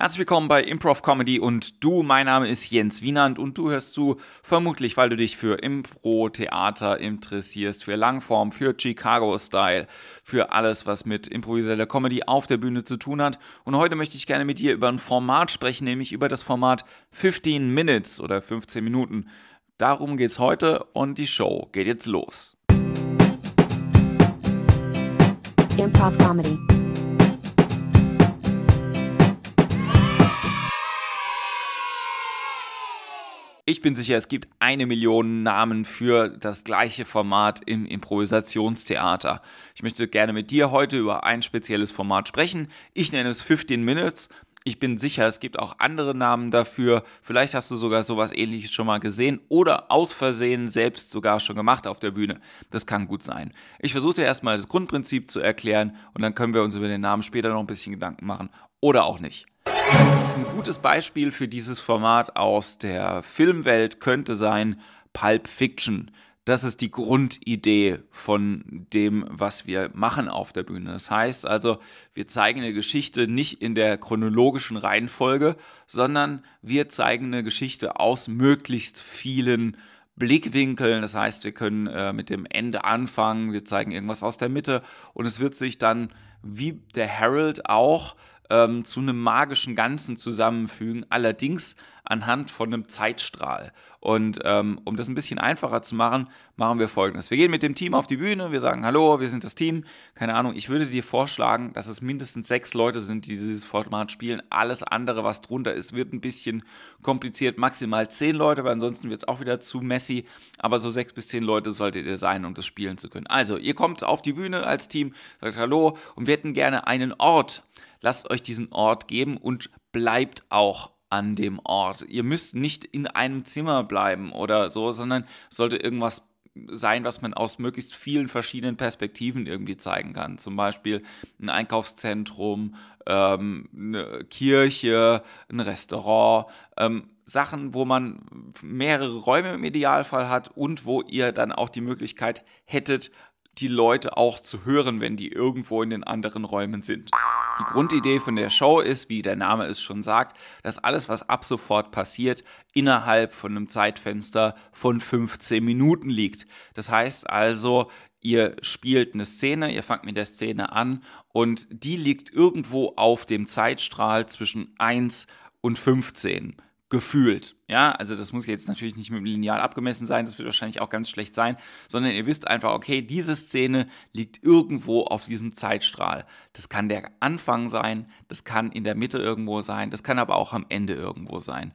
Herzlich willkommen bei Improv Comedy und du, mein Name ist Jens Wienand und du hörst zu, vermutlich weil du dich für Impro-Theater interessierst, für Langform, für Chicago-Style, für alles, was mit improvisierter Comedy auf der Bühne zu tun hat. Und heute möchte ich gerne mit dir über ein Format sprechen, nämlich über das Format 15 Minutes oder 15 Minuten. Darum geht's heute und die Show geht jetzt los. Improv Comedy. Ich bin sicher, es gibt eine Million Namen für das gleiche Format im Improvisationstheater. Ich möchte gerne mit dir heute über ein spezielles Format sprechen. Ich nenne es 15 Minutes. Ich bin sicher, es gibt auch andere Namen dafür. Vielleicht hast du sogar sowas ähnliches schon mal gesehen oder aus Versehen selbst sogar schon gemacht auf der Bühne. Das kann gut sein. Ich versuche dir erstmal das Grundprinzip zu erklären und dann können wir uns über den Namen später noch ein bisschen Gedanken machen oder auch nicht. Ein gutes Beispiel für dieses Format aus der Filmwelt könnte sein Pulp Fiction. Das ist die Grundidee von dem, was wir machen auf der Bühne. Das heißt also, wir zeigen eine Geschichte nicht in der chronologischen Reihenfolge, sondern wir zeigen eine Geschichte aus möglichst vielen Blickwinkeln. Das heißt, wir können äh, mit dem Ende anfangen, wir zeigen irgendwas aus der Mitte und es wird sich dann, wie der Herald auch, ähm, zu einem magischen Ganzen zusammenfügen, allerdings anhand von einem Zeitstrahl. Und ähm, um das ein bisschen einfacher zu machen, machen wir folgendes. Wir gehen mit dem Team auf die Bühne, wir sagen, hallo, wir sind das Team. Keine Ahnung, ich würde dir vorschlagen, dass es mindestens sechs Leute sind, die dieses Format spielen. Alles andere, was drunter ist, wird ein bisschen kompliziert. Maximal zehn Leute, weil ansonsten wird es auch wieder zu messy. Aber so sechs bis zehn Leute solltet ihr sein, um das spielen zu können. Also, ihr kommt auf die Bühne als Team, sagt hallo und wir hätten gerne einen Ort lasst euch diesen Ort geben und bleibt auch an dem Ort. Ihr müsst nicht in einem Zimmer bleiben oder so, sondern sollte irgendwas sein, was man aus möglichst vielen verschiedenen Perspektiven irgendwie zeigen kann. Zum Beispiel ein Einkaufszentrum, ähm, eine Kirche, ein Restaurant, ähm, Sachen, wo man mehrere Räume im Idealfall hat und wo ihr dann auch die Möglichkeit hättet, die Leute auch zu hören, wenn die irgendwo in den anderen Räumen sind. Die Grundidee von der Show ist, wie der Name es schon sagt, dass alles, was ab sofort passiert, innerhalb von einem Zeitfenster von 15 Minuten liegt. Das heißt also, ihr spielt eine Szene, ihr fangt mit der Szene an und die liegt irgendwo auf dem Zeitstrahl zwischen 1 und 15 gefühlt. Ja, also das muss jetzt natürlich nicht mit dem Lineal abgemessen sein, das wird wahrscheinlich auch ganz schlecht sein, sondern ihr wisst einfach, okay, diese Szene liegt irgendwo auf diesem Zeitstrahl. Das kann der Anfang sein, das kann in der Mitte irgendwo sein, das kann aber auch am Ende irgendwo sein.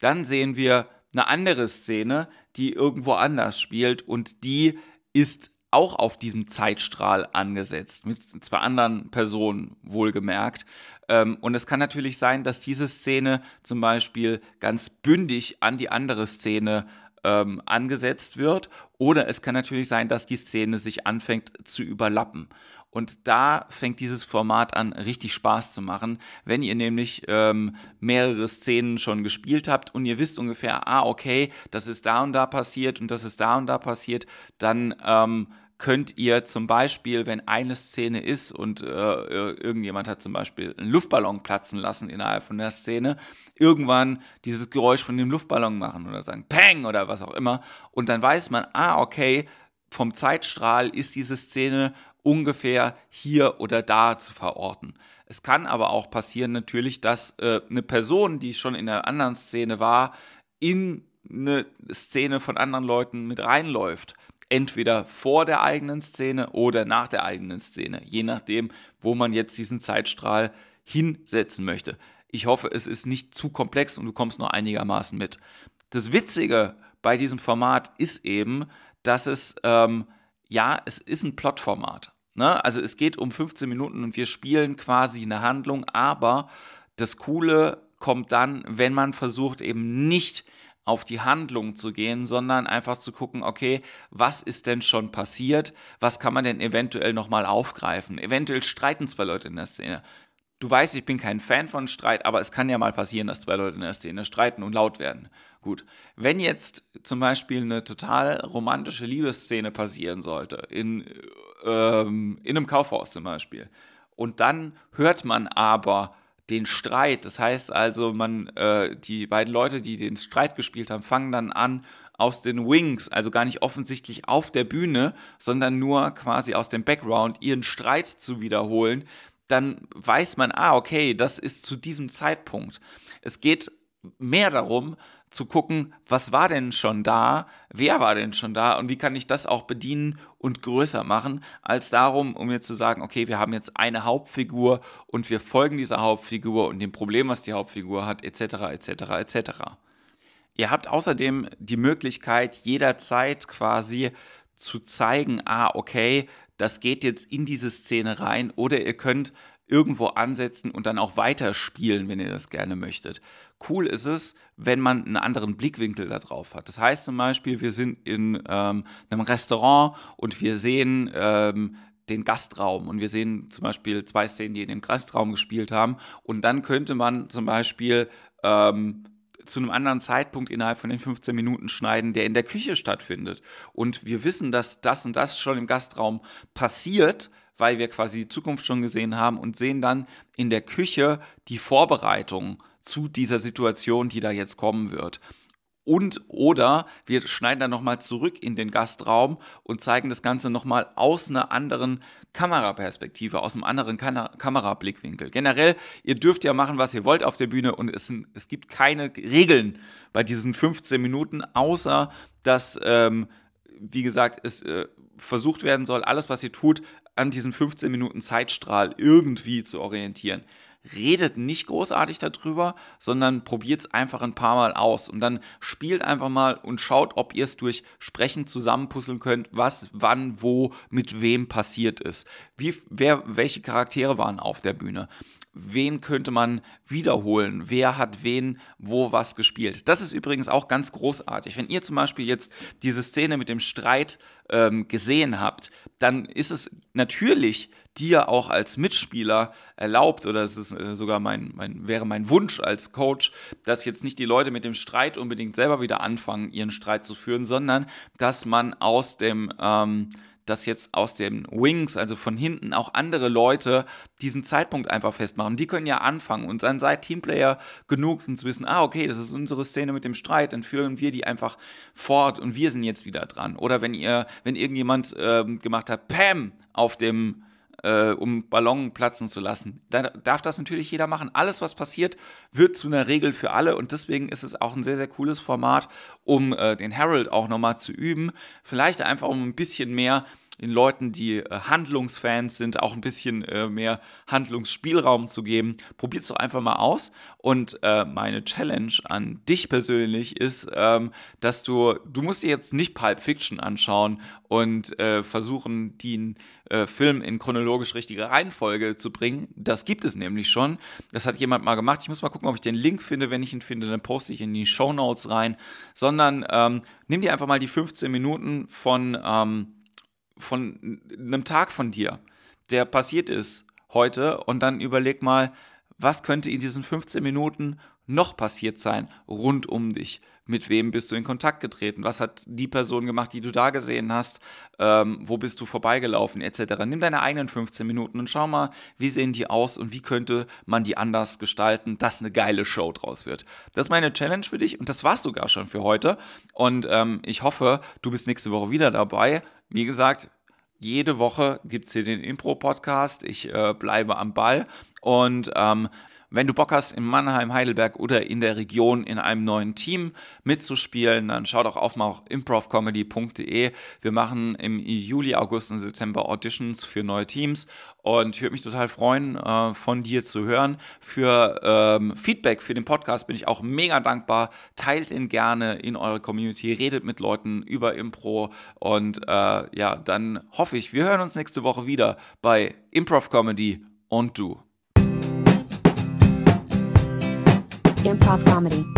Dann sehen wir eine andere Szene, die irgendwo anders spielt und die ist auch auf diesem Zeitstrahl angesetzt, mit zwei anderen Personen wohlgemerkt. Ähm, und es kann natürlich sein, dass diese Szene zum Beispiel ganz bündig an die andere Szene ähm, angesetzt wird. Oder es kann natürlich sein, dass die Szene sich anfängt zu überlappen. Und da fängt dieses Format an, richtig Spaß zu machen, wenn ihr nämlich ähm, mehrere Szenen schon gespielt habt und ihr wisst ungefähr, ah, okay, das ist da und da passiert und das ist da und da passiert, dann ähm, könnt ihr zum Beispiel, wenn eine Szene ist und äh, irgendjemand hat zum Beispiel einen Luftballon platzen lassen innerhalb von der Szene, irgendwann dieses Geräusch von dem Luftballon machen oder sagen Peng oder was auch immer. Und dann weiß man, ah, okay, vom Zeitstrahl ist diese Szene ungefähr hier oder da zu verorten. Es kann aber auch passieren natürlich, dass äh, eine Person, die schon in einer anderen Szene war, in eine Szene von anderen Leuten mit reinläuft entweder vor der eigenen Szene oder nach der eigenen Szene, je nachdem, wo man jetzt diesen Zeitstrahl hinsetzen möchte. Ich hoffe, es ist nicht zu komplex und du kommst noch einigermaßen mit. Das Witzige bei diesem Format ist eben, dass es, ähm, ja, es ist ein Plotformat. Ne? Also es geht um 15 Minuten und wir spielen quasi eine Handlung, aber das Coole kommt dann, wenn man versucht eben nicht auf die Handlung zu gehen, sondern einfach zu gucken, okay, was ist denn schon passiert? Was kann man denn eventuell nochmal aufgreifen? Eventuell streiten zwei Leute in der Szene. Du weißt, ich bin kein Fan von Streit, aber es kann ja mal passieren, dass zwei Leute in der Szene streiten und laut werden. Gut. Wenn jetzt zum Beispiel eine total romantische Liebesszene passieren sollte, in, ähm, in einem Kaufhaus zum Beispiel, und dann hört man aber den Streit. Das heißt also, man, äh, die beiden Leute, die den Streit gespielt haben, fangen dann an, aus den Wings, also gar nicht offensichtlich auf der Bühne, sondern nur quasi aus dem Background ihren Streit zu wiederholen, dann weiß man, ah, okay, das ist zu diesem Zeitpunkt. Es geht mehr darum, zu gucken, was war denn schon da, wer war denn schon da und wie kann ich das auch bedienen und größer machen, als darum, um jetzt zu sagen, okay, wir haben jetzt eine Hauptfigur und wir folgen dieser Hauptfigur und dem Problem, was die Hauptfigur hat, etc., etc., etc. Ihr habt außerdem die Möglichkeit, jederzeit quasi zu zeigen, ah, okay, das geht jetzt in diese Szene rein oder ihr könnt irgendwo ansetzen und dann auch weiterspielen, wenn ihr das gerne möchtet. Cool ist es, wenn man einen anderen Blickwinkel da drauf hat. Das heißt zum Beispiel, wir sind in ähm, einem Restaurant und wir sehen ähm, den Gastraum und wir sehen zum Beispiel zwei Szenen, die in dem Gastraum gespielt haben und dann könnte man zum Beispiel ähm, zu einem anderen Zeitpunkt innerhalb von den 15 Minuten schneiden, der in der Küche stattfindet. Und wir wissen, dass das und das schon im Gastraum passiert, weil wir quasi die Zukunft schon gesehen haben und sehen dann in der Küche die Vorbereitung zu dieser Situation, die da jetzt kommen wird. Und oder wir schneiden dann nochmal zurück in den Gastraum und zeigen das Ganze nochmal aus einer anderen Kameraperspektive, aus einem anderen Kam Kamerablickwinkel. Generell, ihr dürft ja machen, was ihr wollt auf der Bühne und es, es gibt keine Regeln bei diesen 15 Minuten, außer dass, ähm, wie gesagt, es äh, versucht werden soll, alles, was ihr tut, an diesem 15 Minuten Zeitstrahl irgendwie zu orientieren redet nicht großartig darüber, sondern probiert es einfach ein paar Mal aus und dann spielt einfach mal und schaut, ob ihr es durch Sprechen zusammenpuzzeln könnt, was, wann, wo, mit wem passiert ist. Wie, wer, welche Charaktere waren auf der Bühne? Wen könnte man wiederholen? Wer hat wen wo was gespielt? Das ist übrigens auch ganz großartig. Wenn ihr zum Beispiel jetzt diese Szene mit dem Streit ähm, gesehen habt, dann ist es natürlich dir auch als Mitspieler erlaubt, oder es ist äh, sogar mein, mein, wäre mein Wunsch als Coach, dass jetzt nicht die Leute mit dem Streit unbedingt selber wieder anfangen, ihren Streit zu führen, sondern dass man aus dem ähm, dass jetzt aus den Wings, also von hinten, auch andere Leute diesen Zeitpunkt einfach festmachen. Die können ja anfangen und dann seid Teamplayer genug, um zu wissen, ah, okay, das ist unsere Szene mit dem Streit, dann führen wir die einfach fort und wir sind jetzt wieder dran. Oder wenn ihr, wenn irgendjemand äh, gemacht hat, Pam auf dem äh, um Ballon platzen zu lassen. Da darf das natürlich jeder machen. Alles, was passiert, wird zu einer Regel für alle und deswegen ist es auch ein sehr, sehr cooles Format, um äh, den Harold auch nochmal zu üben. Vielleicht einfach um ein bisschen mehr den Leuten, die äh, Handlungsfans sind, auch ein bisschen äh, mehr Handlungsspielraum zu geben. Probiert es doch einfach mal aus. Und äh, meine Challenge an dich persönlich ist, ähm, dass du, du musst dir jetzt nicht Pulp Fiction anschauen und äh, versuchen, den äh, Film in chronologisch richtige Reihenfolge zu bringen. Das gibt es nämlich schon. Das hat jemand mal gemacht. Ich muss mal gucken, ob ich den Link finde. Wenn ich ihn finde, dann poste ich in die Show Notes rein. Sondern ähm, nimm dir einfach mal die 15 Minuten von ähm, von einem Tag von dir, der passiert ist heute und dann überleg mal, was könnte in diesen 15 Minuten noch passiert sein rund um dich? Mit wem bist du in Kontakt getreten? Was hat die Person gemacht, die du da gesehen hast? Ähm, wo bist du vorbeigelaufen, etc. Nimm deine eigenen 15 Minuten und schau mal, wie sehen die aus und wie könnte man die anders gestalten, dass eine geile Show draus wird. Das ist meine Challenge für dich und das war's sogar schon für heute. Und ähm, ich hoffe, du bist nächste Woche wieder dabei. Wie gesagt, jede Woche gibt es hier den Impro-Podcast. Ich äh, bleibe am Ball. Und ähm, wenn du Bock hast, in Mannheim, Heidelberg oder in der Region in einem neuen Team mitzuspielen, dann schau doch auf mal auf improvcomedy.de. Wir machen im Juli, August und September Auditions für neue Teams und ich würde mich total freuen, äh, von dir zu hören. Für ähm, Feedback für den Podcast bin ich auch mega dankbar. Teilt ihn gerne in eure Community, redet mit Leuten über Impro und äh, ja, dann hoffe ich, wir hören uns nächste Woche wieder bei Improv Comedy und du. Improv Comedy.